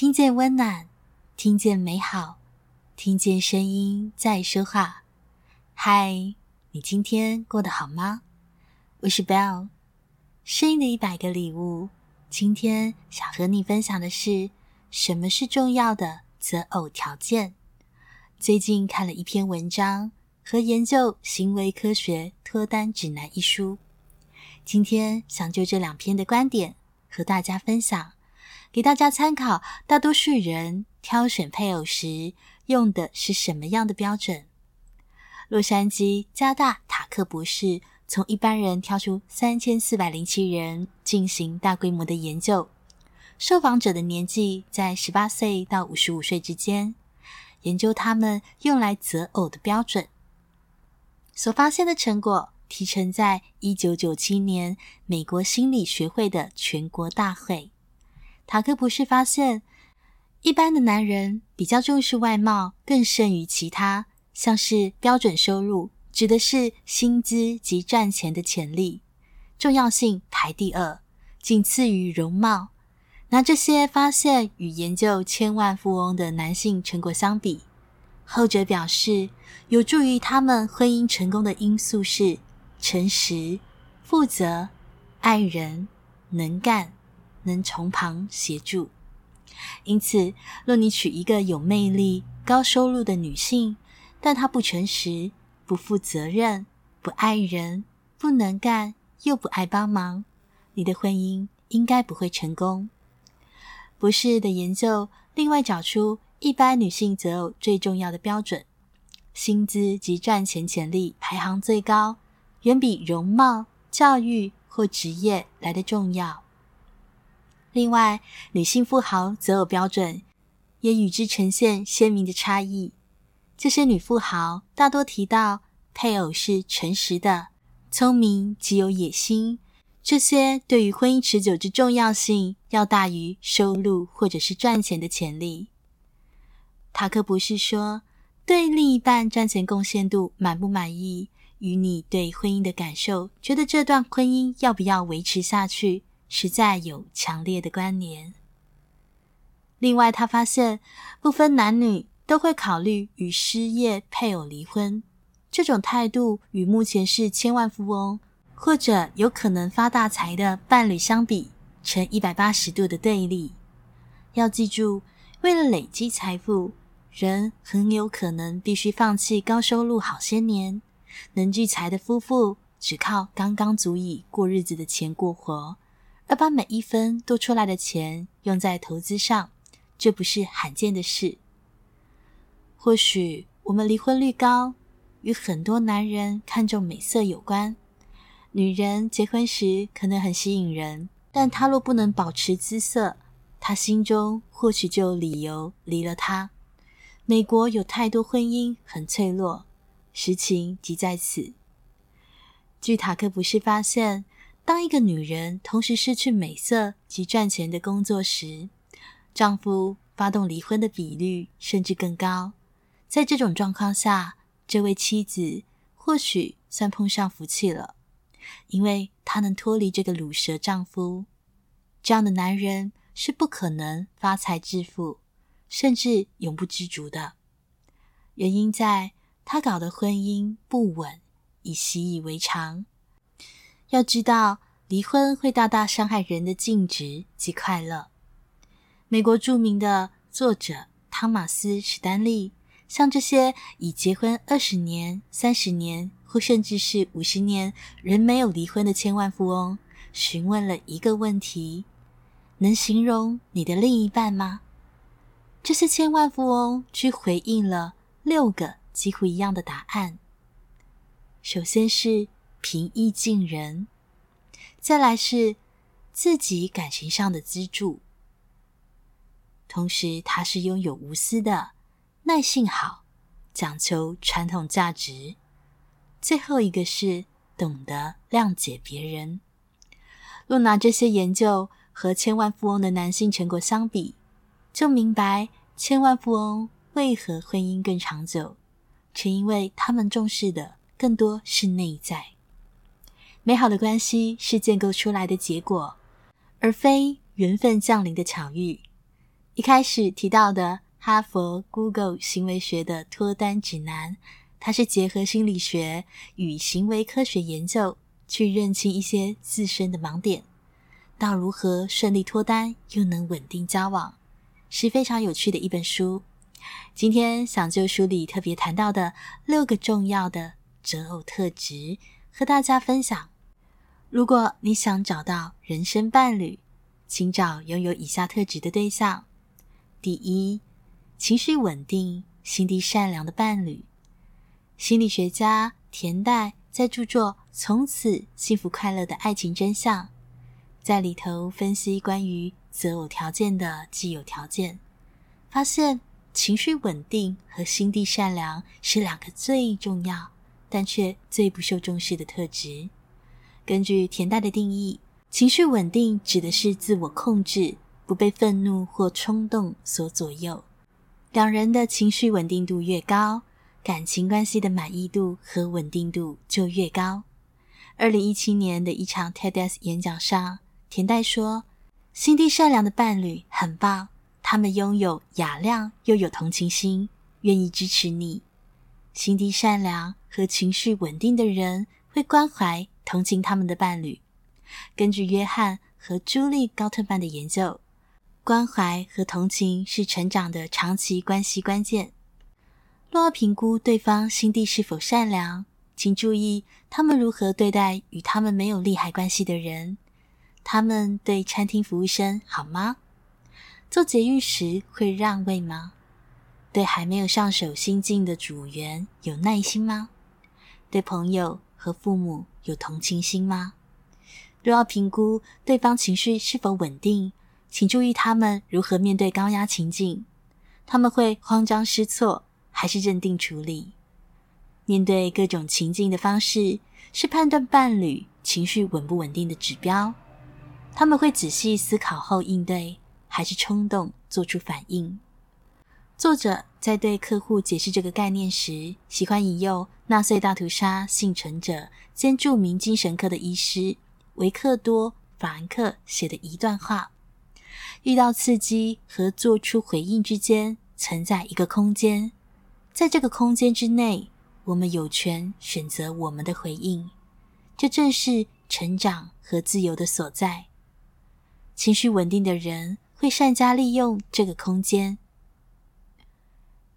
听见温暖，听见美好，听见声音在说话。嗨，你今天过得好吗？我是 Bell，声音的一百个礼物。今天想和你分享的是什么是重要的择偶条件。最近看了一篇文章和研究行为科学脱单指南一书，今天想就这两篇的观点和大家分享，给大家参考。大多数人挑选配偶时用的是什么样的标准？洛杉矶加大塔克博士从一般人挑出三千四百零七人进行大规模的研究，受访者的年纪在十八岁到五十五岁之间，研究他们用来择偶的标准。所发现的成果提呈在一九九七年美国心理学会的全国大会。塔克博士发现，一般的男人比较重视外貌，更胜于其他。像是标准收入，指的是薪资及赚钱的潜力，重要性排第二，仅次于容貌。拿这些发现与研究千万富翁的男性成果相比，后者表示有助于他们婚姻成功的因素是诚实、负责、爱人、能干、能从旁协助。因此，若你娶一个有魅力、高收入的女性，但她不诚实、不负责任、不爱人、不能干，又不爱帮忙，你的婚姻应该不会成功。博士的研究另外找出一般女性择偶最重要的标准，薪资及赚钱潜力排行最高，远比容貌、教育或职业来的重要。另外，女性富豪择偶标准也与之呈现鲜明的差异。这些女富豪大多提到配偶是诚实的、聪明、极有野心，这些对于婚姻持久之重要性要大于收入或者是赚钱的潜力。塔克博士说：“对另一半赚钱贡献度满不满意，与你对婚姻的感受，觉得这段婚姻要不要维持下去，实在有强烈的关联。”另外，他发现不分男女。都会考虑与失业配偶离婚，这种态度与目前是千万富翁或者有可能发大财的伴侣相比，呈一百八十度的对立。要记住，为了累积财富，人很有可能必须放弃高收入好些年。能聚财的夫妇只靠刚刚足以过日子的钱过活，而把每一分多出来的钱用在投资上，这不是罕见的事。或许我们离婚率高，与很多男人看重美色有关。女人结婚时可能很吸引人，但她若不能保持姿色，她心中或许就有理由离了她。美国有太多婚姻很脆弱，实情即在此。据塔克博士发现，当一个女人同时失去美色及赚钱的工作时，丈夫发动离婚的比率甚至更高。在这种状况下，这位妻子或许算碰上福气了，因为她能脱离这个卤蛇丈夫。这样的男人是不可能发财致富，甚至永不知足的。原因在他搞的婚姻不稳，已习以为常。要知道，离婚会大大伤害人的净值及快乐。美国著名的作者汤马斯·史丹利。像这些已结婚二十年、三十年，或甚至是五十年仍没有离婚的千万富翁，询问了一个问题：能形容你的另一半吗？这些千万富翁却回应了六个几乎一样的答案。首先是平易近人，再来是自己感情上的支柱，同时他是拥有无私的。耐性好，讲求传统价值。最后一个是懂得谅解别人。若拿这些研究和千万富翁的男性成果相比，就明白千万富翁为何婚姻更长久，全因为他们重视的更多是内在。美好的关系是建构出来的结果，而非缘分降临的巧遇。一开始提到的哈佛 Google 行为学的脱单指南，它是结合心理学与行为科学研究，去认清一些自身的盲点，到如何顺利脱单又能稳定交往，是非常有趣的一本书。今天想就书里特别谈到的六个重要的择偶特质，和大家分享。如果你想找到人生伴侣，请找拥有以下特质的对象：第一，情绪稳定、心地善良的伴侣。心理学家田代在著作《从此幸福快乐的爱情真相》在里头分析关于择偶条件的既有条件，发现情绪稳定和心地善良是两个最重要但却最不受重视的特质。根据田代的定义。情绪稳定指的是自我控制，不被愤怒或冲动所左右。两人的情绪稳定度越高，感情关系的满意度和稳定度就越高。二零一七年的一场 TEDx 演讲上，田代说：“心地善良的伴侣很棒，他们拥有雅量又有同情心，愿意支持你。心地善良和情绪稳定的人会关怀、同情他们的伴侣。”根据约翰和朱莉·高特曼的研究，关怀和同情是成长的长期关系关键。若要评估对方心地是否善良，请注意他们如何对待与他们没有利害关系的人。他们对餐厅服务生好吗？坐捷运时会让位吗？对还没有上手新进的组员有耐心吗？对朋友和父母有同情心吗？若要评估对方情绪是否稳定，请注意他们如何面对高压情境。他们会慌张失措，还是镇定处理？面对各种情境的方式，是判断伴侣情绪稳不稳定的指标。他们会仔细思考后应对，还是冲动做出反应？作者在对客户解释这个概念时，喜欢引用纳粹大屠杀幸存者兼著名精神科的医师。维克多·法兰克写的一段话：遇到刺激和做出回应之间存在一个空间，在这个空间之内，我们有权选择我们的回应。这正是成长和自由的所在。情绪稳定的人会善加利用这个空间。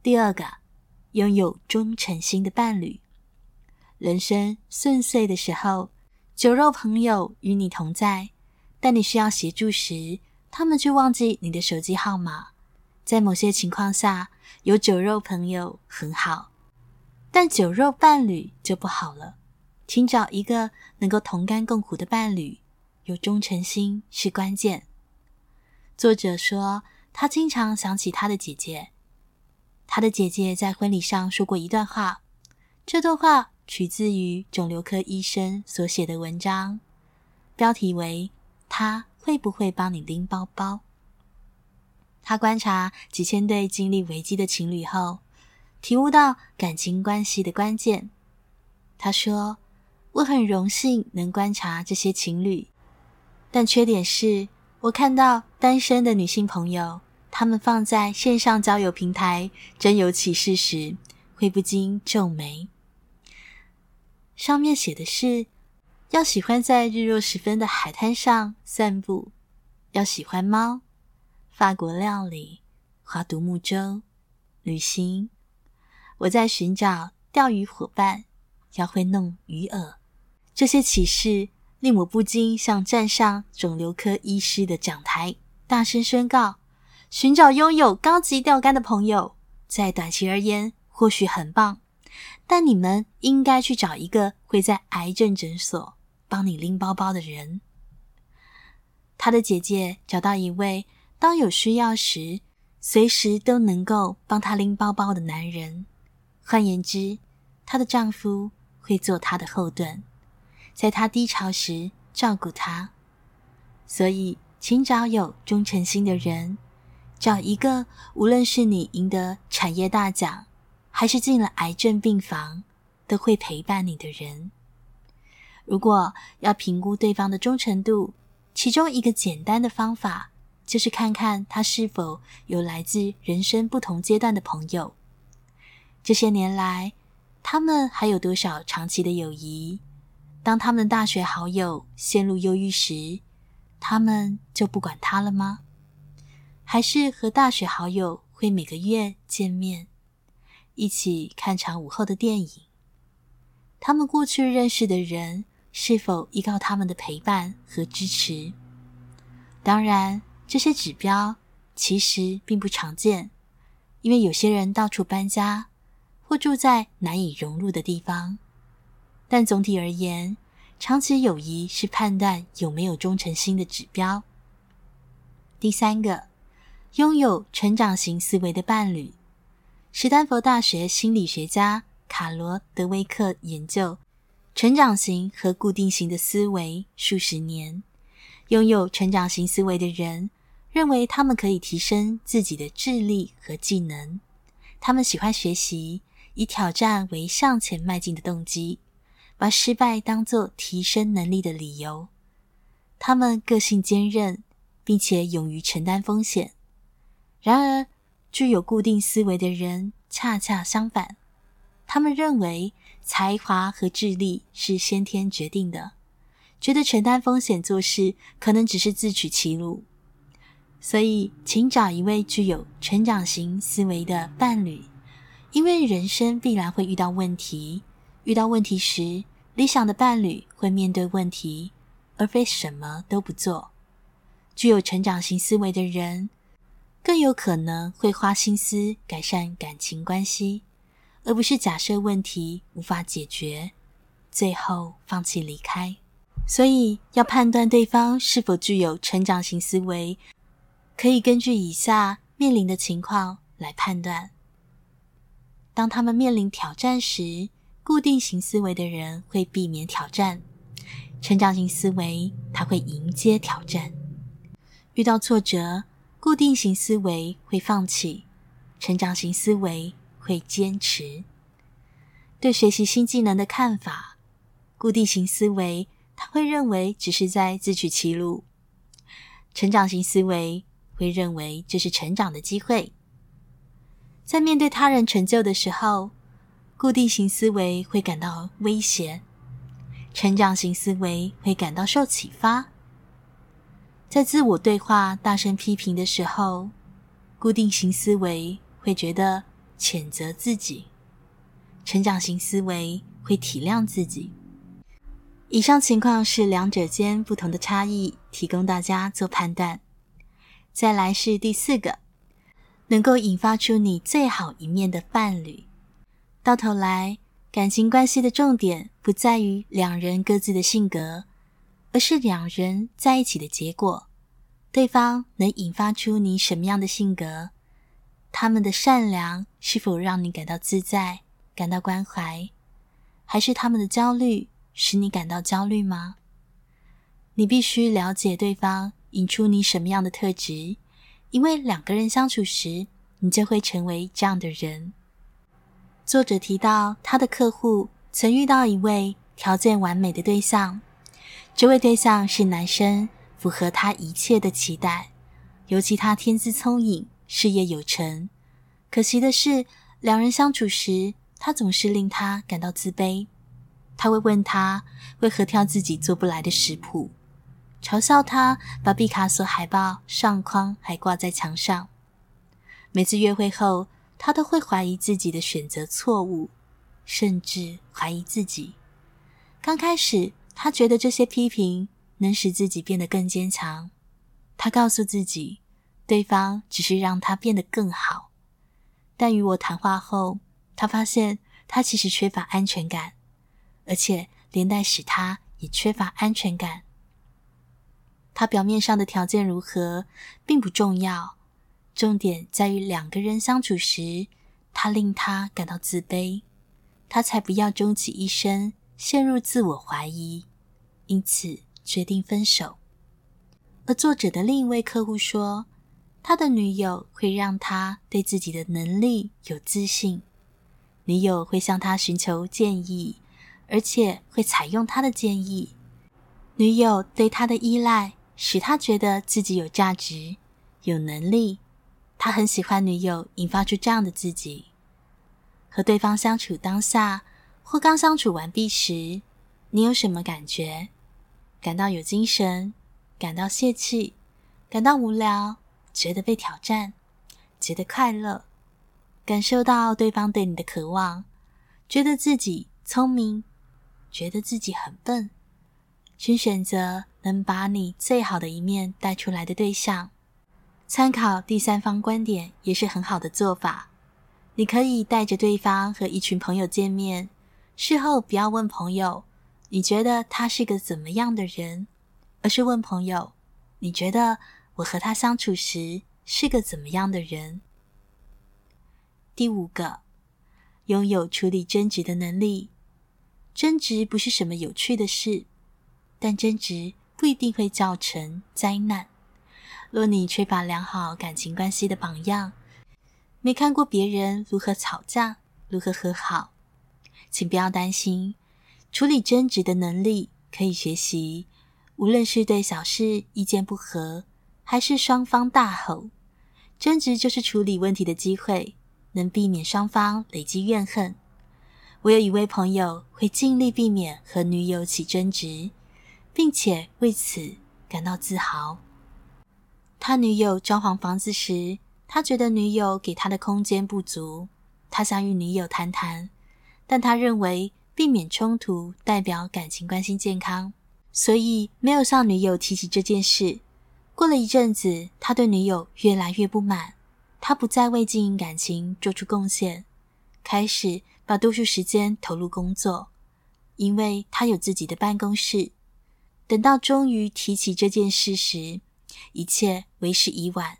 第二个，拥有忠诚心的伴侣。人生顺遂的时候，酒肉朋友与你同在，但你需要协助时，他们却忘记你的手机号码。在某些情况下，有酒肉朋友很好，但酒肉伴侣就不好了。请找一个能够同甘共苦的伴侣，有忠诚心是关键。作者说，他经常想起他的姐姐，他的姐姐在婚礼上说过一段话，这段话。取自于肿瘤科医生所写的文章，标题为“他会不会帮你拎包包？”他观察几千对经历危机的情侣后，体悟到感情关系的关键。他说：“我很荣幸能观察这些情侣，但缺点是我看到单身的女性朋友，她们放在线上交友平台征友启事时，会不禁皱眉。”上面写的是，要喜欢在日落时分的海滩上散步，要喜欢猫、法国料理、划独木舟、旅行。我在寻找钓鱼伙伴，要会弄鱼饵。这些启示令我不禁向站上肿瘤科医师的讲台，大声宣告：寻找拥有高级钓竿的朋友，在短期而言或许很棒。但你们应该去找一个会在癌症诊所帮你拎包包的人。他的姐姐找到一位当有需要时随时都能够帮他拎包包的男人。换言之，她的丈夫会做她的后盾，在她低潮时照顾她。所以，请找有忠诚心的人，找一个无论是你赢得产业大奖。还是进了癌症病房，都会陪伴你的人。如果要评估对方的忠诚度，其中一个简单的方法就是看看他是否有来自人生不同阶段的朋友。这些年来，他们还有多少长期的友谊？当他们的大学好友陷入忧郁时，他们就不管他了吗？还是和大学好友会每个月见面，一起看场午后的电影？他们过去认识的人是否依靠他们的陪伴和支持？当然，这些指标其实并不常见，因为有些人到处搬家，或住在难以融入的地方。但总体而言，长期友谊是判断有没有忠诚心的指标。第三个，拥有成长型思维的伴侣。史丹佛大学心理学家卡罗德威克研究成长型和固定型的思维数十年。拥有成长型思维的人认为他们可以提升自己的智力和技能。他们喜欢学习，以挑战为向前迈进的动机，把失败当作提升能力的理由。他们个性坚韧，并且勇于承担风险。然而，具有固定思维的人恰恰相反，他们认为才华和智力是先天决定的。觉得承担风险做事可能只是自取其辱，所以请找一位具有成长型思维的伴侣，因为人生必然会遇到问题。遇到问题时，理想的伴侣会面对问题，而非什么都不做。具有成长型思维的人更有可能会花心思改善感情关系，而不是假设问题无法解决，最后放弃离开。所以，要判断对方是否具有成长型思维，可以根据以下面临的情况来判断。当他们面临挑战时，固定型思维的人会避免挑战；成长型思维，他会迎接挑战。遇到挫折，固定型思维会放弃，成长型思维会坚持。对学习新技能的看法，固定型思维。他会认为只是在自取其辱，成长型思维会认为这是成长的机会。在面对他人成就的时候，固定型思维会感到威胁，成长型思维会感到受启发。在自我对话大声批评的时候，固定型思维会觉得谴责自己，成长型思维会体谅自己。以上情况是两者间不同的差异，提供大家做判断。再来是第四个，能够引发出你最好一面的伴侣。到头来，感情关系的重点不在于两人各自的性格，而是两人在一起的结果。对方能引发出你什么样的性格？他们的善良是否让你感到自在、感到关怀，还是他们的焦虑？使你感到焦虑吗？你必须了解对方引出你什么样的特质，因为两个人相处时，你就会成为这样的人。作者提到，他的客户曾遇到一位条件完美的对象，这位对象是男生，符合他一切的期待，尤其他天资聪颖，事业有成。可惜的是，两人相处时，他总是令他感到自卑。他会问他为何挑自己做不来的食谱，嘲笑他把毕卡索海报上框还挂在墙上。每次约会后，他都会怀疑自己的选择错误，甚至怀疑自己。刚开始，他觉得这些批评能使自己变得更坚强。他告诉自己，对方只是让他变得更好。但与我谈话后，他发现他其实缺乏安全感。而且连带使他也缺乏安全感。他表面上的条件如何并不重要，重点在于两个人相处时，他令他感到自卑，他才不要终其一生陷入自我怀疑，因此决定分手。而作者的另一位客户说，他的女友会让他对自己的能力有自信，女友会向他寻求建议。而且会采用他的建议。女友对他的依赖使他觉得自己有价值，有能力，他很喜欢女友引发出这样的自己。和对方相处当下，或刚相处完毕时，你有什么感觉？感到有精神，感到泄气，感到无聊，觉得被挑战，觉得快乐，感受到对方对你的渴望，觉得自己聪明，觉得自己很笨，请选择能把你最好的一面带出来的对象。参考第三方观点也是很好的做法。你可以带着对方和一群朋友见面，事后不要问朋友。你觉得他是个怎么样的人？而是问朋友：“你觉得我和他相处时是个怎么样的人？”第五个，拥有处理争执的能力。争执不是什么有趣的事，但争执不一定会造成灾难。若你缺乏良好感情关系的榜样，没看过别人如何吵架，如何和好，请不要担心。处理争执的能力可以学习，无论是对小事意见不合，还是双方大吼，争执就是处理问题的机会，能避免双方累积怨恨。我有一位朋友会尽力避免和女友起争执，并且为此感到自豪。他女友装潢房子时，他觉得女友给他的空间不足，他想与女友谈谈，但他认为。避免冲突代表感情关系健康，所以没有向女友提起这件事。过了一阵子，他对女友越来越不满，他不再为经营感情做出贡献，开始把多数时间投入工作，因为他有自己的办公室。等到终于提起这件事时，一切为时已晚，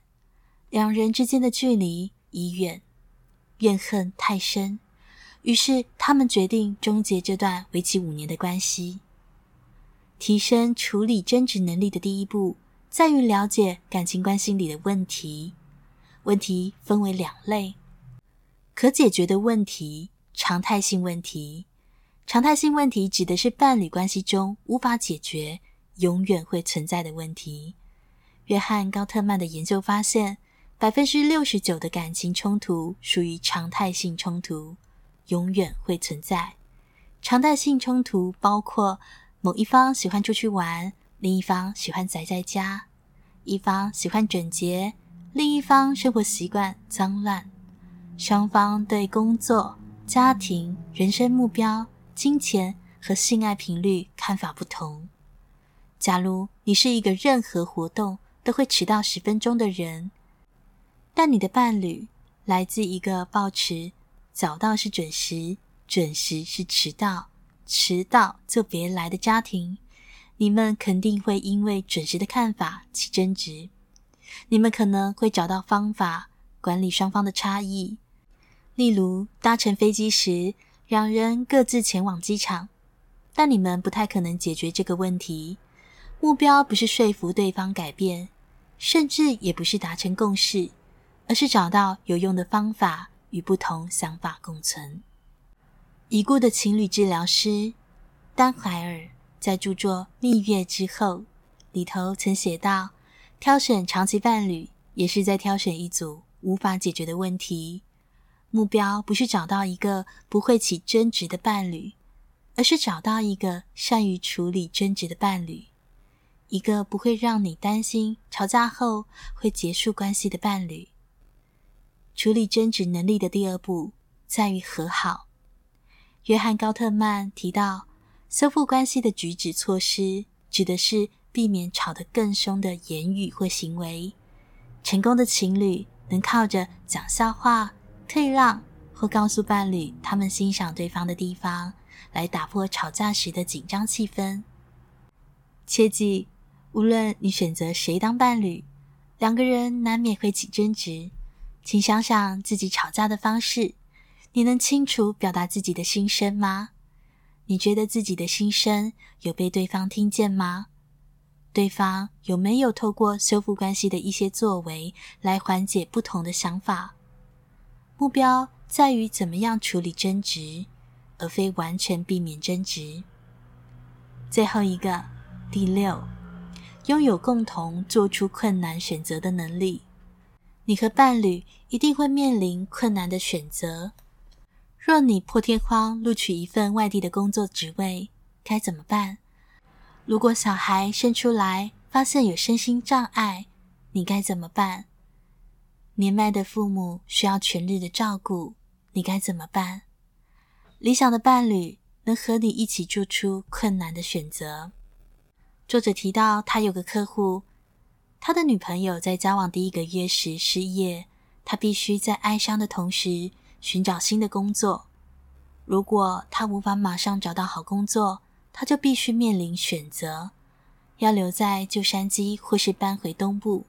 两人之间的距离已远，怨恨太深。于是，他们决定终结这段为期五年的关系。提升处理争执能力的第一步，在于了解感情关系里的问题。问题分为两类：可解决的问题、常态性问题。常态性问题指的是伴侣关系中无法解决、永远会存在的问题。约翰·高特曼的研究发现，百分之六十九的感情冲突属于常态性冲突。永远会存在。常态性冲突包括某一方喜欢出去玩，另一方喜欢宅在家；一方喜欢整洁，另一方生活习惯脏乱；双方对工作、家庭、人生目标、金钱和性爱频率看法不同。假如你是一个任何活动都会迟到十分钟的人，但你的伴侣来自一个抱持。早到是准时，准时是迟到，迟到就别来的家庭，你们肯定会因为准时的看法起争执。你们可能会找到方法管理双方的差异，例如搭乘飞机时，两人各自前往机场，但你们不太可能解决这个问题。目标不是说服对方改变，甚至也不是达成共识，而是找到有用的方法。与不同想法共存。已故的情侣治疗师丹怀尔在著作《蜜月之后》里头曾写道：“挑选长期伴侣，也是在挑选一组无法解决的问题。目标不是找到一个不会起争执的伴侣，而是找到一个善于处理争执的伴侣，一个不会让你担心吵架后会结束关系的伴侣。”处理争执能力的第二步在于和好。约翰·高特曼提到，修复关系的举止措施，指的是避免吵得更凶的言语或行为。成功的情侣能靠着讲笑话、退让或告诉伴侣他们欣赏对方的地方，来打破吵架时的紧张气氛。切记，无论你选择谁当伴侣，两个人难免会起争执。请想想自己吵架的方式，你能清楚表达自己的心声吗？你觉得自己的心声有被对方听见吗？对方有没有透过修复关系的一些作为来缓解不同的想法？目标在于怎么样处理争执，而非完全避免争执。最后一个，第六，拥有共同做出困难选择的能力。你和伴侣一定会面临困难的选择。若你破天荒录取一份外地的工作职位，该怎么办？如果小孩生出来发现有身心障碍，你该怎么办？年迈的父母需要全日的照顾，你该怎么办？理想的伴侣能和你一起做出困难的选择。作者提到，他有个客户，他的女朋友在交往第一个月时失业，他必须在哀伤的同时寻找新的工作。如果他无法马上找到好工作，他就必须面临选择：要留在旧山鸡，或是搬回东部。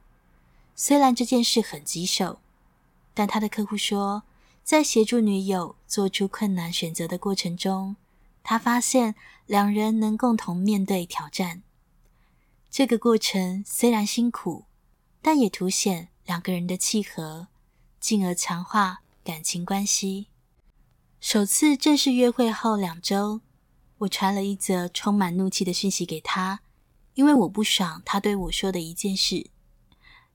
虽然这件事很棘手，但他的客户说，在协助女友做出困难选择的过程中，他发现两人能共同面对挑战。这个过程虽然辛苦，但也凸显两个人的契合，进而强化感情关系。首次正式约会后两周，我传了一则充满怒气的讯息给他，因为我不爽他对我说的一件事。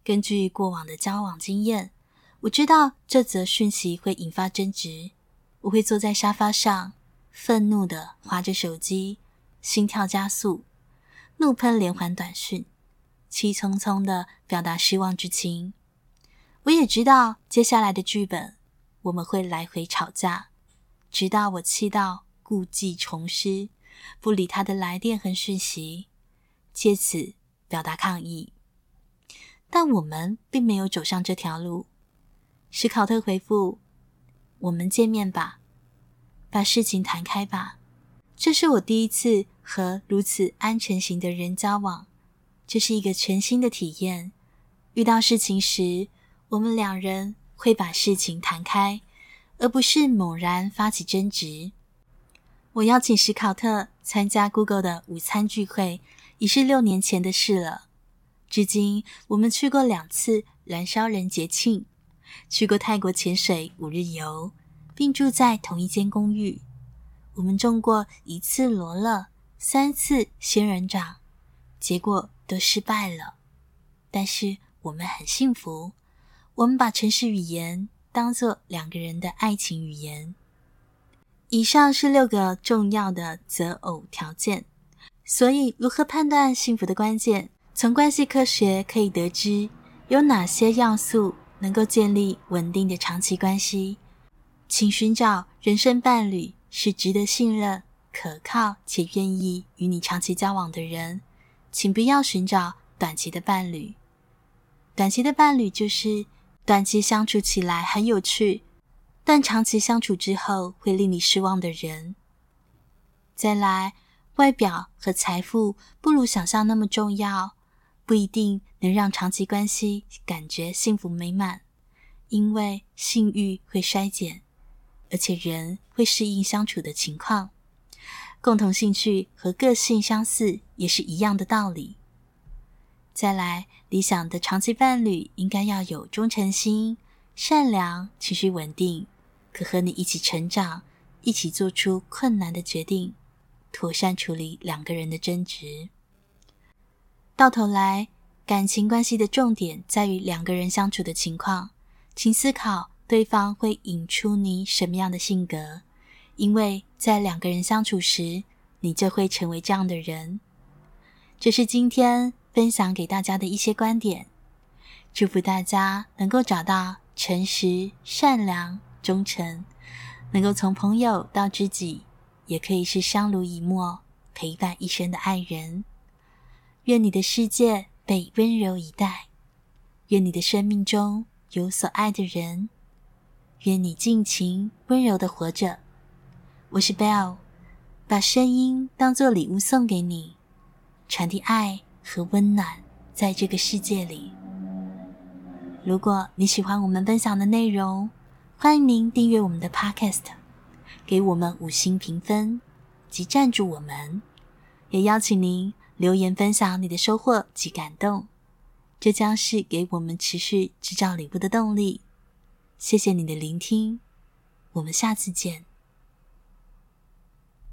根据过往的交往经验，我知道这则讯息会引发争执。我会坐在沙发上，愤怒地滑着手机，心跳加速。怒喷连环短讯，气冲冲地表达失望之情。我也知道接下来的剧本，我们会来回吵架，直到我气到故技重施，不理他的来电和讯息，借此表达抗议。但我们并没有走上这条路。史考特回复：“我们见面吧，把事情谈开吧。”这是我第一次。和如此安全型的人交往，这是一个全新的体验。遇到事情时，我们两人会把事情谈开，而不是猛然发起争执。我邀请史考特参加 Google 的午餐聚会，已是六年前的事了。至今，我们去过两次燃烧人节庆，去过泰国潜水五日游，并住在同一间公寓。我们种过一次罗勒。三次仙人掌，结果都失败了。但是我们很幸福，我们把城市语言当做两个人的爱情语言。以上是六个重要的择偶条件。所以，如何判断幸福的关键？从关系科学可以得知，有哪些要素能够建立稳定的长期关系。请寻找人生伴侣，是值得信任。可靠且愿意与你长期交往的人，请不要寻找短期的伴侣。短期的伴侣就是短期相处起来很有趣，但长期相处之后会令你失望的人。再来，外表和财富不如想象那么重要，不一定能让长期关系感觉幸福美满，因为性欲会衰减，而且人会适应相处的情况。共同兴趣和个性相似也是一样的道理。再来，理想的长期伴侣应该要有忠诚心、善良、情绪稳定，可和你一起成长，一起做出困难的决定，妥善处理两个人的争执。到头来，感情关系的重点在于两个人相处的情况，请思考对方会引出你什么样的性格。因为在两个人相处时，你就会成为这样的人。这是今天分享给大家的一些观点。祝福大家能够找到诚实、善良、忠诚，能够从朋友到知己，也可以是相濡以沫、陪伴一生的爱人。愿你的世界被温柔以待，愿你的生命中有所爱的人，愿你尽情温柔的活着。我是 Bell，把声音当作礼物送给你，传递爱和温暖在这个世界里。如果你喜欢我们分享的内容，欢迎您订阅我们的 Podcast，给我们五星评分及赞助我们。也邀请您留言分享你的收获及感动，这将是给我们持续制造礼物的动力。谢谢你的聆听，我们下次见。